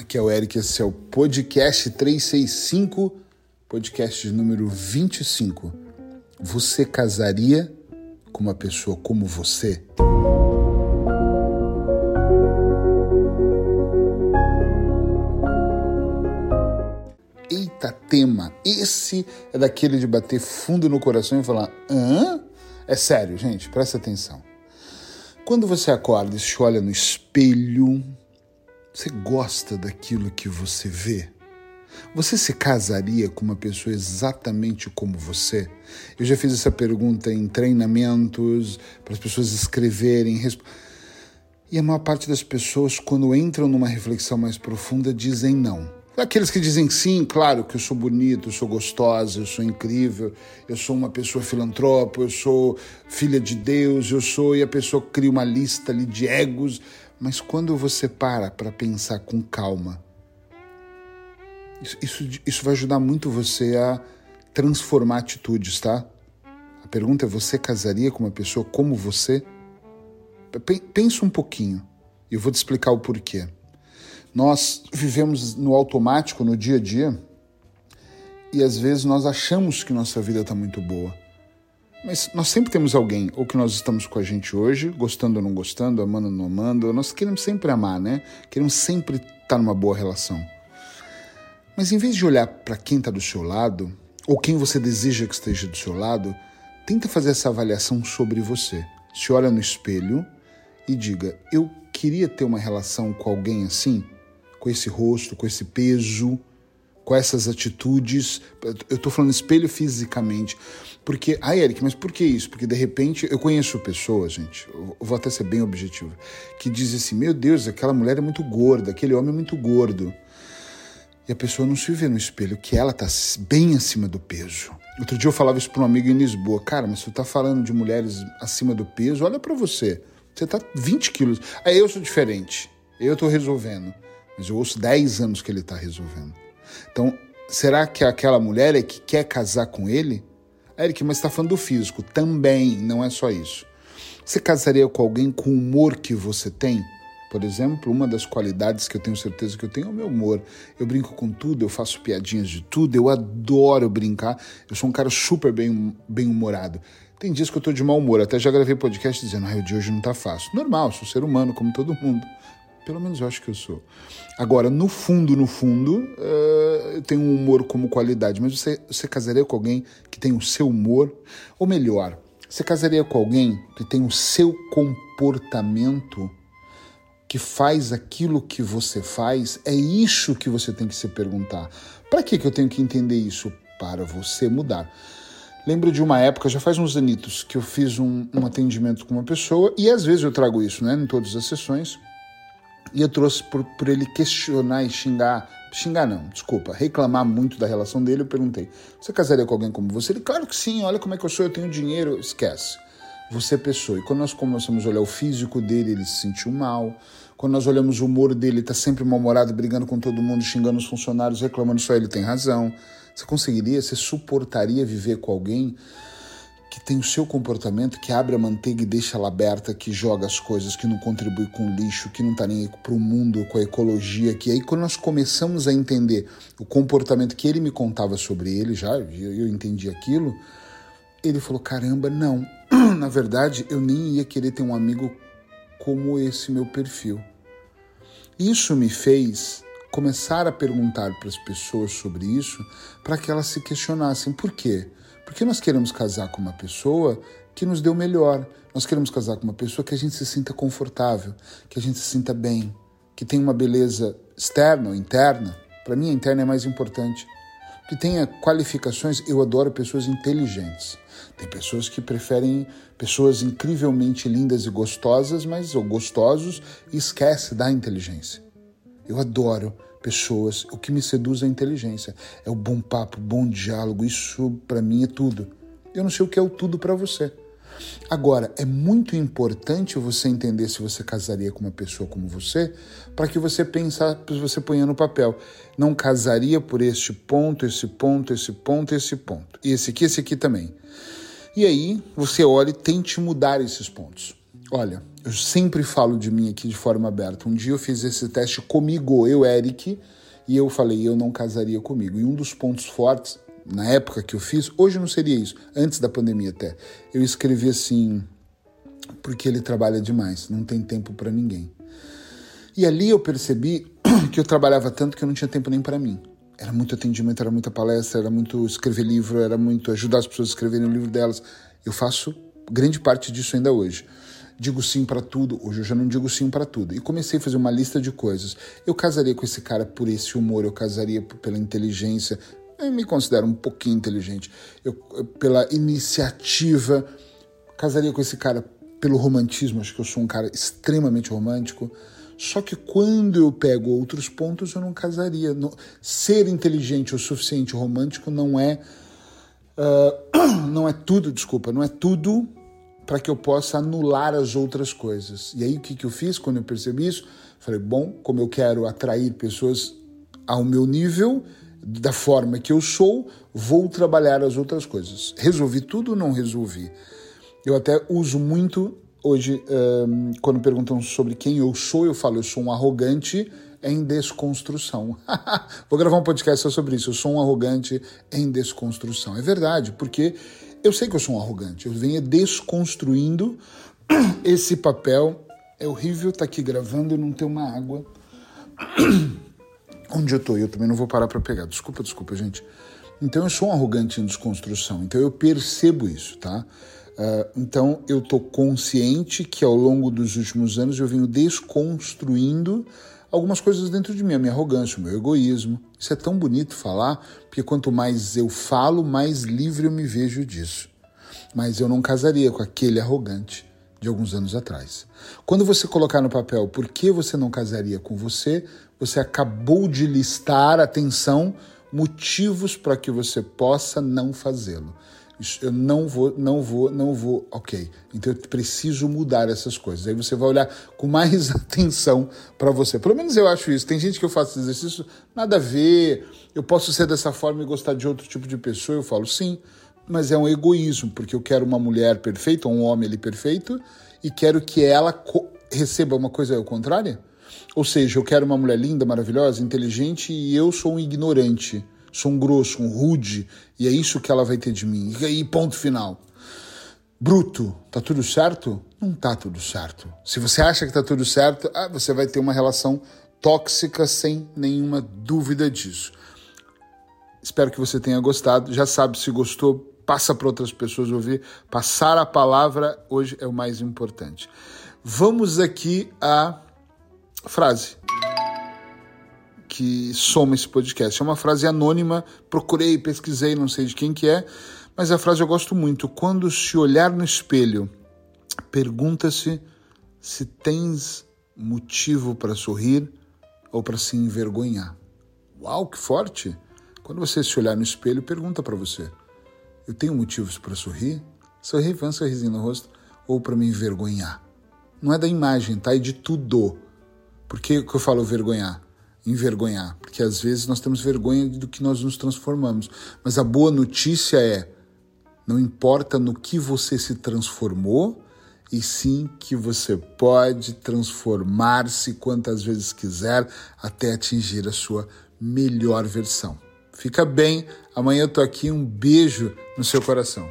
Aqui é o Eric, esse é o podcast 365, podcast número 25. Você casaria com uma pessoa como você? Eita tema, esse é daquele de bater fundo no coração e falar: hã? É sério, gente, presta atenção. Quando você acorda e se olha no espelho, você gosta daquilo que você vê? Você se casaria com uma pessoa exatamente como você? Eu já fiz essa pergunta em treinamentos, para as pessoas escreverem. E a maior parte das pessoas, quando entram numa reflexão mais profunda, dizem não. Aqueles que dizem sim, claro que eu sou bonito, eu sou gostosa, eu sou incrível, eu sou uma pessoa filantropa, eu sou filha de Deus, eu sou. E a pessoa cria uma lista ali de egos mas quando você para para pensar com calma, isso, isso, isso vai ajudar muito você a transformar atitudes, tá? A pergunta é: você casaria com uma pessoa como você? Pensa um pouquinho e eu vou te explicar o porquê. Nós vivemos no automático, no dia a dia, e às vezes nós achamos que nossa vida está muito boa. Mas nós sempre temos alguém, ou que nós estamos com a gente hoje, gostando ou não gostando, amando ou não amando, nós queremos sempre amar, né? Queremos sempre estar numa boa relação. Mas em vez de olhar para quem está do seu lado, ou quem você deseja que esteja do seu lado, tenta fazer essa avaliação sobre você. Se olha no espelho e diga: Eu queria ter uma relação com alguém assim, com esse rosto, com esse peso, com essas atitudes. Eu estou falando espelho fisicamente. Porque, ah, Eric, mas por que isso? Porque de repente eu conheço pessoas, gente, vou até ser bem objetivo, que dizem assim: meu Deus, aquela mulher é muito gorda, aquele homem é muito gordo. E a pessoa não se vê no espelho que ela está bem acima do peso. Outro dia eu falava isso para um amigo em Lisboa: cara, mas você está falando de mulheres acima do peso, olha para você. Você está 20 quilos. Aí eu sou diferente. Eu estou resolvendo. Mas eu ouço 10 anos que ele está resolvendo. Então, será que aquela mulher é que quer casar com ele? Eric, mas está falando do físico. Também, não é só isso. Você casaria com alguém com o humor que você tem? Por exemplo, uma das qualidades que eu tenho certeza que eu tenho é o meu humor. Eu brinco com tudo, eu faço piadinhas de tudo, eu adoro brincar. Eu sou um cara super bem, bem humorado. Tem dias que eu tô de mau humor, até já gravei podcast dizendo, ah, o de hoje não tá fácil. Normal, sou ser humano, como todo mundo. Pelo menos eu acho que eu sou. Agora, no fundo, no fundo, uh, eu tenho um humor como qualidade, mas você, você casaria com alguém que tem o seu humor? Ou melhor, você casaria com alguém que tem o seu comportamento, que faz aquilo que você faz? É isso que você tem que se perguntar. Para que, que eu tenho que entender isso? Para você mudar. Lembro de uma época, já faz uns anitos, que eu fiz um, um atendimento com uma pessoa, e às vezes eu trago isso, né, em todas as sessões e eu trouxe por, por ele questionar e xingar, xingar não, desculpa, reclamar muito da relação dele, eu perguntei, você casaria com alguém como você? Ele, claro que sim, olha como é que eu sou, eu tenho dinheiro, esquece. Você é pessoa. E quando nós começamos a olhar o físico dele, ele se sentiu mal. Quando nós olhamos o humor dele, ele tá sempre mal-humorado, brigando com todo mundo, xingando os funcionários, reclamando só ele tem razão. Você conseguiria, você suportaria viver com alguém que tem o seu comportamento, que abre a manteiga e deixa ela aberta, que joga as coisas, que não contribui com o lixo, que não está nem para o mundo, com a ecologia, que aí quando nós começamos a entender o comportamento que ele me contava sobre ele, já eu entendi aquilo, ele falou: caramba, não, na verdade eu nem ia querer ter um amigo como esse meu perfil. Isso me fez começar a perguntar para as pessoas sobre isso, para que elas se questionassem por quê? Porque nós queremos casar com uma pessoa que nos deu melhor. Nós queremos casar com uma pessoa que a gente se sinta confortável, que a gente se sinta bem, que tenha uma beleza externa ou interna. Para mim, a interna é mais importante. Que tenha qualificações. Eu adoro pessoas inteligentes. Tem pessoas que preferem pessoas incrivelmente lindas e gostosas, mas ou gostosos e esquece da inteligência. Eu adoro pessoas. O que me seduz é a inteligência, é o bom papo, o bom diálogo. Isso para mim é tudo. Eu não sei o que é o tudo para você. Agora, é muito importante você entender se você casaria com uma pessoa como você, para que você pensar, você ponha no papel. Não casaria por este ponto, esse ponto, esse ponto, esse ponto. E esse aqui, esse aqui também. E aí, você olha e tente mudar esses pontos. Olha, eu sempre falo de mim aqui de forma aberta. Um dia eu fiz esse teste comigo, eu, Eric, e eu falei, eu não casaria comigo. E um dos pontos fortes, na época que eu fiz, hoje não seria isso, antes da pandemia até, eu escrevi assim, porque ele trabalha demais, não tem tempo para ninguém. E ali eu percebi que eu trabalhava tanto que eu não tinha tempo nem para mim. Era muito atendimento, era muita palestra, era muito escrever livro, era muito ajudar as pessoas a escreverem o livro delas. Eu faço grande parte disso ainda hoje. Digo sim para tudo, hoje eu já não digo sim para tudo. E comecei a fazer uma lista de coisas. Eu casaria com esse cara por esse humor, eu casaria pela inteligência. Eu me considero um pouquinho inteligente. Eu, pela iniciativa, casaria com esse cara pelo romantismo, acho que eu sou um cara extremamente romântico. Só que quando eu pego outros pontos, eu não casaria. ser inteligente o suficiente romântico não é. Uh, não é tudo, desculpa, não é tudo para que eu possa anular as outras coisas. E aí o que, que eu fiz quando eu percebi isso? Falei, bom, como eu quero atrair pessoas ao meu nível, da forma que eu sou, vou trabalhar as outras coisas. Resolvi tudo ou não resolvi? Eu até uso muito Hoje, um, quando perguntam sobre quem eu sou, eu falo, eu sou um arrogante em desconstrução. Vou gravar um podcast só sobre isso. Eu sou um arrogante em desconstrução. É verdade, porque eu sei que eu sou um arrogante. Eu venho desconstruindo esse papel. É horrível estar tá aqui gravando e não ter uma água. Onde eu tô? Eu também não vou parar para pegar. Desculpa, desculpa, gente. Então eu sou um arrogante em desconstrução. Então eu percebo isso, tá? Uh, então eu estou consciente que ao longo dos últimos anos eu venho desconstruindo algumas coisas dentro de mim, a minha arrogância, o meu egoísmo. Isso é tão bonito falar, porque quanto mais eu falo, mais livre eu me vejo disso. Mas eu não casaria com aquele arrogante de alguns anos atrás. Quando você colocar no papel por que você não casaria com você, você acabou de listar, atenção, motivos para que você possa não fazê-lo eu não vou, não vou, não vou, ok. Então eu preciso mudar essas coisas. Aí você vai olhar com mais atenção para você. Pelo menos eu acho isso. Tem gente que eu faço exercício, nada a ver. Eu posso ser dessa forma e gostar de outro tipo de pessoa. Eu falo sim, mas é um egoísmo, porque eu quero uma mulher perfeita, um homem ali perfeito, e quero que ela receba uma coisa ao contrário. Ou seja, eu quero uma mulher linda, maravilhosa, inteligente e eu sou um ignorante sou um grosso, um rude, e é isso que ela vai ter de mim. E aí, ponto final. Bruto, tá tudo certo? Não tá tudo certo. Se você acha que tá tudo certo, ah, você vai ter uma relação tóxica sem nenhuma dúvida disso. Espero que você tenha gostado. Já sabe, se gostou, passa para outras pessoas ouvir. Passar a palavra hoje é o mais importante. Vamos aqui à frase que soma esse podcast. É uma frase anônima, procurei, pesquisei, não sei de quem que é, mas a frase eu gosto muito. Quando se olhar no espelho, pergunta-se se tens motivo para sorrir ou para se envergonhar. Uau, que forte! Quando você se olhar no espelho, pergunta para você: eu tenho motivos para sorrir? Sorrir, vai um sorrisinho no rosto ou para me envergonhar? Não é da imagem, tá? É de tudo. Por que, que eu falo vergonhar? Envergonhar, porque às vezes nós temos vergonha do que nós nos transformamos. Mas a boa notícia é: não importa no que você se transformou, e sim que você pode transformar-se quantas vezes quiser até atingir a sua melhor versão. Fica bem, amanhã eu tô aqui, um beijo no seu coração.